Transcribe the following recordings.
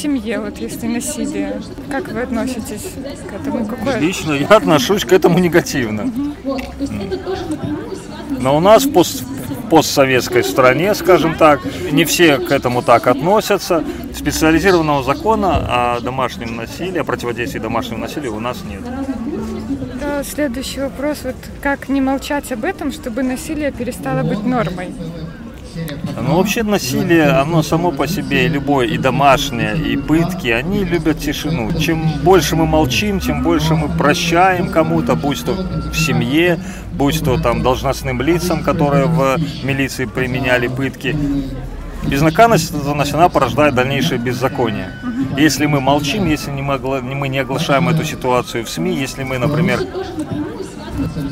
семье, вот если насилие? Как вы относитесь к этому? Какое? Лично я отношусь к этому негативно. Но у нас в пост, постсоветской стране, скажем так, не все к этому так относятся. Специализированного закона о домашнем насилии, о противодействии домашнему насилию у нас нет. Да, следующий вопрос. Вот как не молчать об этом, чтобы насилие перестало быть нормой? Ну, вообще насилие, оно само по себе, и любое, и домашнее, и пытки, они любят тишину. Чем больше мы молчим, тем больше мы прощаем кому-то, будь то в семье, будь то там должностным лицам, которые в милиции применяли пытки. Безнаказанность она порождает дальнейшее беззаконие. Если мы молчим, если не мы не оглашаем эту ситуацию в СМИ, если мы, например,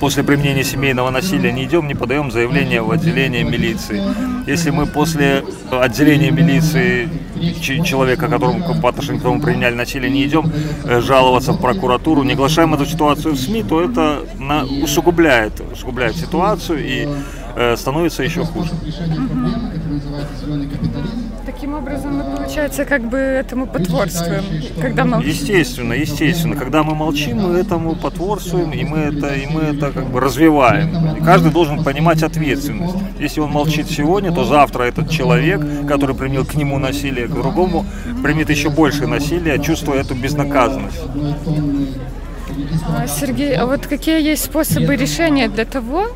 после применения семейного насилия не идем, не подаем заявление в отделение милиции. Если мы после отделения милиции человека, которому, по отношению к которому применяли насилие, не идем э, жаловаться в прокуратуру, не оглашаем эту ситуацию в СМИ, то это на- усугубляет, усугубляет ситуацию и э, становится еще хуже. Таким образом, мы, получается, как бы этому потворствуем, когда молчим. Естественно, естественно. Когда мы молчим, мы этому потворствуем, и мы это, и мы это как бы развиваем. И каждый должен понимать ответственность. Если он молчит сегодня, то завтра этот человек, который применил к нему насилие, к другому, примет еще больше насилия, чувствуя эту безнаказанность. А, Сергей, а вот какие есть способы решения для того,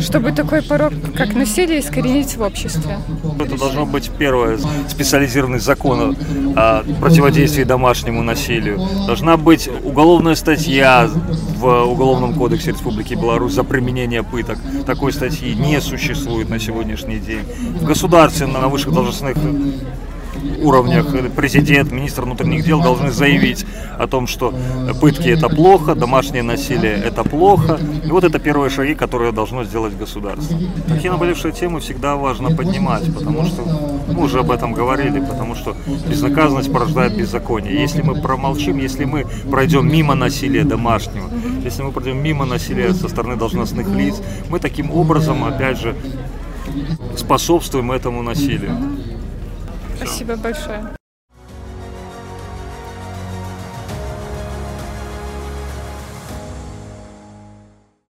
чтобы такой порог, как насилие, искоренить в обществе? Это должно быть первое, специализированный закон о противодействии домашнему насилию. Должна быть уголовная статья в Уголовном кодексе Республики Беларусь за применение пыток. Такой статьи не существует на сегодняшний день. В государстве на высших должностных уровнях президент, министр внутренних дел должны заявить о том, что пытки это плохо, домашнее насилие это плохо. И вот это первые шаги, которые должно сделать государство. Такие наболевшие темы всегда важно поднимать, потому что мы уже об этом говорили, потому что безнаказанность порождает беззаконие. Если мы промолчим, если мы пройдем мимо насилия домашнего, если мы пройдем мимо насилия со стороны должностных лиц, мы таким образом, опять же, способствуем этому насилию. Спасибо большое.